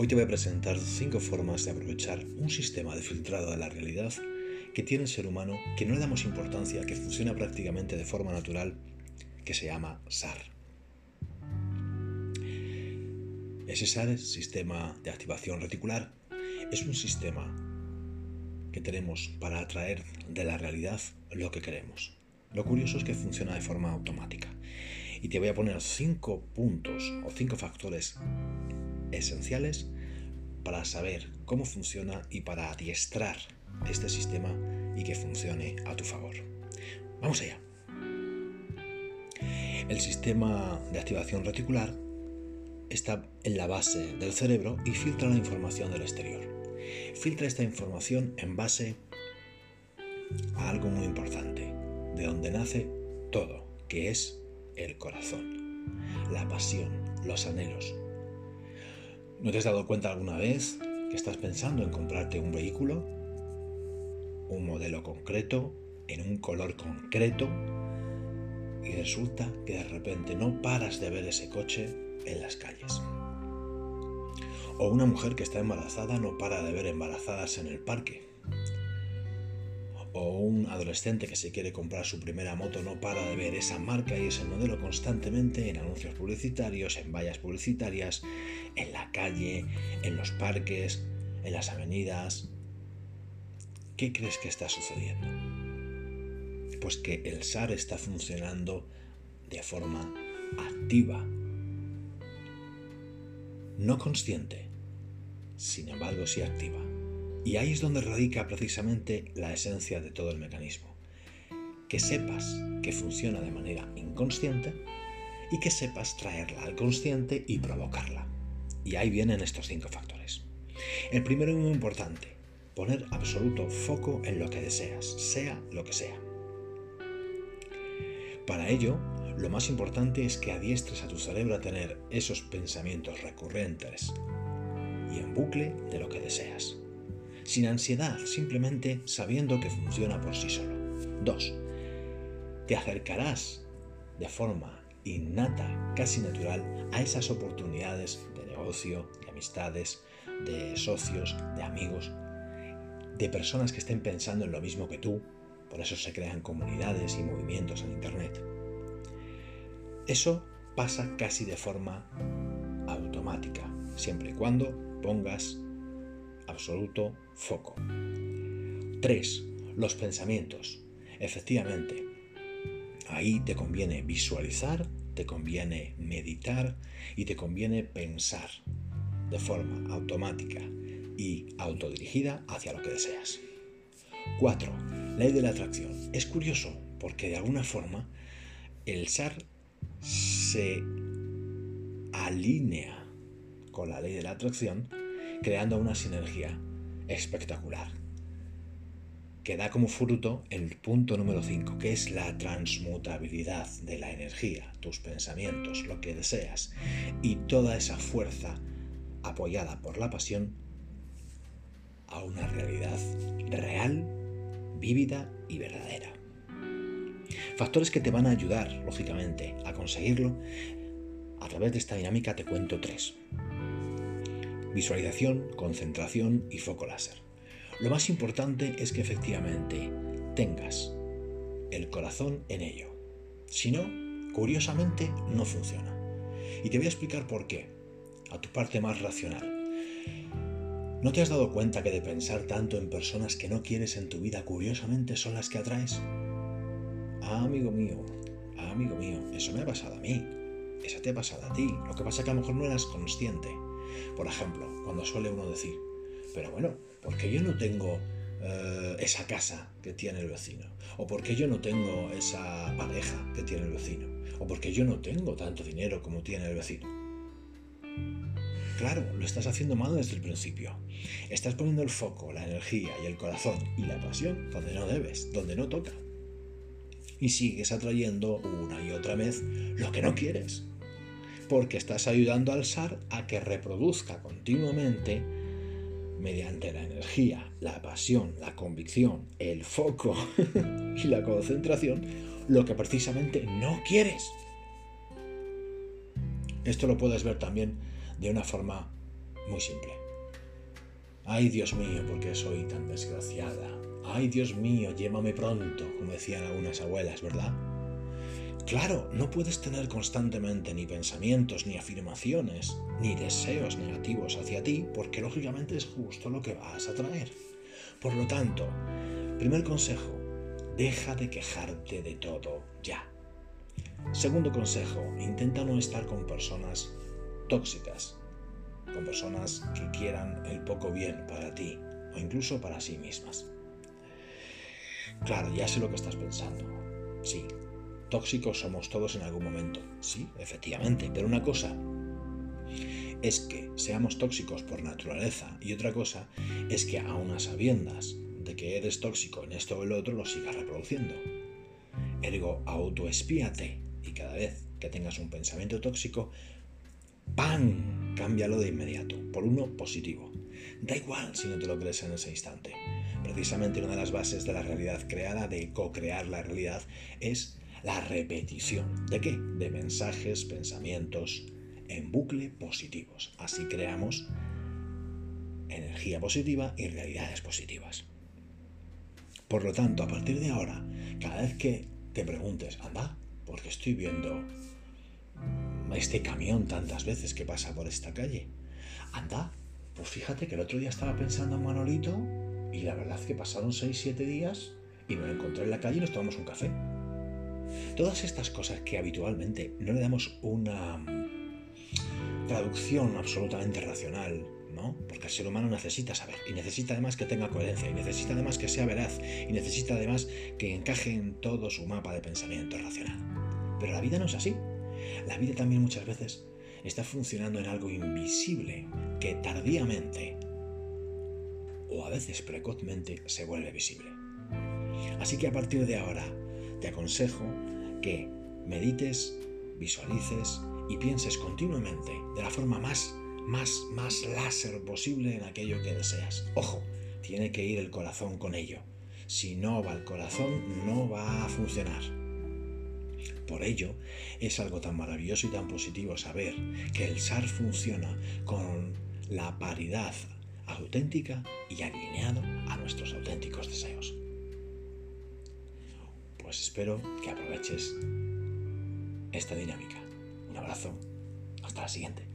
Hoy te voy a presentar cinco formas de aprovechar un sistema de filtrado de la realidad que tiene el ser humano que no le damos importancia, que funciona prácticamente de forma natural, que se llama SAR. Ese SAR, Sistema de Activación Reticular, es un sistema que tenemos para atraer de la realidad lo que queremos. Lo curioso es que funciona de forma automática. Y te voy a poner cinco puntos o cinco factores esenciales para saber cómo funciona y para adiestrar este sistema y que funcione a tu favor. Vamos allá. El sistema de activación reticular está en la base del cerebro y filtra la información del exterior. Filtra esta información en base a algo muy importante, de donde nace todo, que es el corazón, la pasión, los anhelos, ¿No te has dado cuenta alguna vez que estás pensando en comprarte un vehículo, un modelo concreto, en un color concreto, y resulta que de repente no paras de ver ese coche en las calles? O una mujer que está embarazada no para de ver embarazadas en el parque o un adolescente que se quiere comprar su primera moto no para de ver esa marca y ese modelo constantemente en anuncios publicitarios, en vallas publicitarias, en la calle, en los parques, en las avenidas. ¿Qué crees que está sucediendo? Pues que el SAR está funcionando de forma activa, no consciente, sin embargo sí activa. Y ahí es donde radica precisamente la esencia de todo el mecanismo. Que sepas que funciona de manera inconsciente y que sepas traerla al consciente y provocarla. Y ahí vienen estos cinco factores. El primero es muy importante, poner absoluto foco en lo que deseas, sea lo que sea. Para ello, lo más importante es que adiestres a tu cerebro a tener esos pensamientos recurrentes y en bucle de lo que deseas sin ansiedad, simplemente sabiendo que funciona por sí solo. 2. Te acercarás de forma innata, casi natural, a esas oportunidades de negocio, de amistades, de socios, de amigos, de personas que estén pensando en lo mismo que tú, por eso se crean comunidades y movimientos en Internet. Eso pasa casi de forma automática, siempre y cuando pongas absoluto foco. 3. Los pensamientos. Efectivamente, ahí te conviene visualizar, te conviene meditar y te conviene pensar de forma automática y autodirigida hacia lo que deseas. 4. Ley de la atracción. Es curioso porque de alguna forma el SAR se alinea con la ley de la atracción creando una sinergia espectacular que da como fruto el punto número 5, que es la transmutabilidad de la energía, tus pensamientos, lo que deseas y toda esa fuerza apoyada por la pasión a una realidad real, vívida y verdadera. Factores que te van a ayudar, lógicamente, a conseguirlo. A través de esta dinámica te cuento tres visualización, concentración y foco láser. Lo más importante es que efectivamente tengas el corazón en ello. Si no, curiosamente no funciona. Y te voy a explicar por qué, a tu parte más racional. ¿No te has dado cuenta que de pensar tanto en personas que no quieres en tu vida, curiosamente son las que atraes? Ah, amigo mío, ah, amigo mío, eso me ha pasado a mí. Eso te ha pasado a ti. Lo que pasa es que a lo mejor no eras consciente. Por ejemplo, cuando suele uno decir, pero bueno, ¿por qué yo no tengo eh, esa casa que tiene el vecino? ¿O por qué yo no tengo esa pareja que tiene el vecino? ¿O por qué yo no tengo tanto dinero como tiene el vecino? Claro, lo estás haciendo mal desde el principio. Estás poniendo el foco, la energía y el corazón y la pasión donde no debes, donde no toca. Y sigues atrayendo una y otra vez lo que no quieres porque estás ayudando al SAR a que reproduzca continuamente mediante la energía, la pasión, la convicción, el foco y la concentración lo que precisamente no quieres. Esto lo puedes ver también de una forma muy simple. Ay, Dios mío, ¿por qué soy tan desgraciada? Ay, Dios mío, llévame pronto, como decían algunas abuelas, ¿verdad? Claro, no puedes tener constantemente ni pensamientos, ni afirmaciones, ni deseos negativos hacia ti, porque lógicamente es justo lo que vas a traer. Por lo tanto, primer consejo, deja de quejarte de todo ya. Segundo consejo, intenta no estar con personas tóxicas, con personas que quieran el poco bien para ti o incluso para sí mismas. Claro, ya sé lo que estás pensando. Sí, tóxicos somos todos en algún momento. Sí, efectivamente, pero una cosa es que seamos tóxicos por naturaleza y otra cosa es que a unas sabiendas de que eres tóxico en esto o el otro lo sigas reproduciendo. Ergo, autoespíate y cada vez que tengas un pensamiento tóxico, ¡pam! Cámbialo de inmediato por uno positivo. Da igual si no te lo crees en ese instante. Precisamente una de las bases de la realidad creada, de co-crear la realidad, es la repetición. ¿De qué? De mensajes, pensamientos en bucle positivos. Así creamos energía positiva y realidades positivas. Por lo tanto, a partir de ahora, cada vez que te preguntes, anda, porque estoy viendo este camión tantas veces que pasa por esta calle? Anda, pues fíjate que el otro día estaba pensando en Manolito y la verdad es que pasaron 6-7 días y me lo encontré en la calle y nos tomamos un café. Todas estas cosas que habitualmente no le damos una traducción absolutamente racional, ¿no? Porque el ser humano necesita saber y necesita además que tenga coherencia y necesita además que sea veraz y necesita además que encaje en todo su mapa de pensamiento racional. Pero la vida no es así. La vida también muchas veces está funcionando en algo invisible que tardíamente o a veces precozmente se vuelve visible. Así que a partir de ahora te aconsejo que medites, visualices y pienses continuamente de la forma más, más, más láser posible en aquello que deseas. Ojo, tiene que ir el corazón con ello. Si no va el corazón, no va a funcionar. Por ello, es algo tan maravilloso y tan positivo saber que el SAR funciona con la paridad auténtica y alineado a nuestros auténticos deseos. Pues espero que aproveches esta dinámica. Un abrazo. Hasta la siguiente.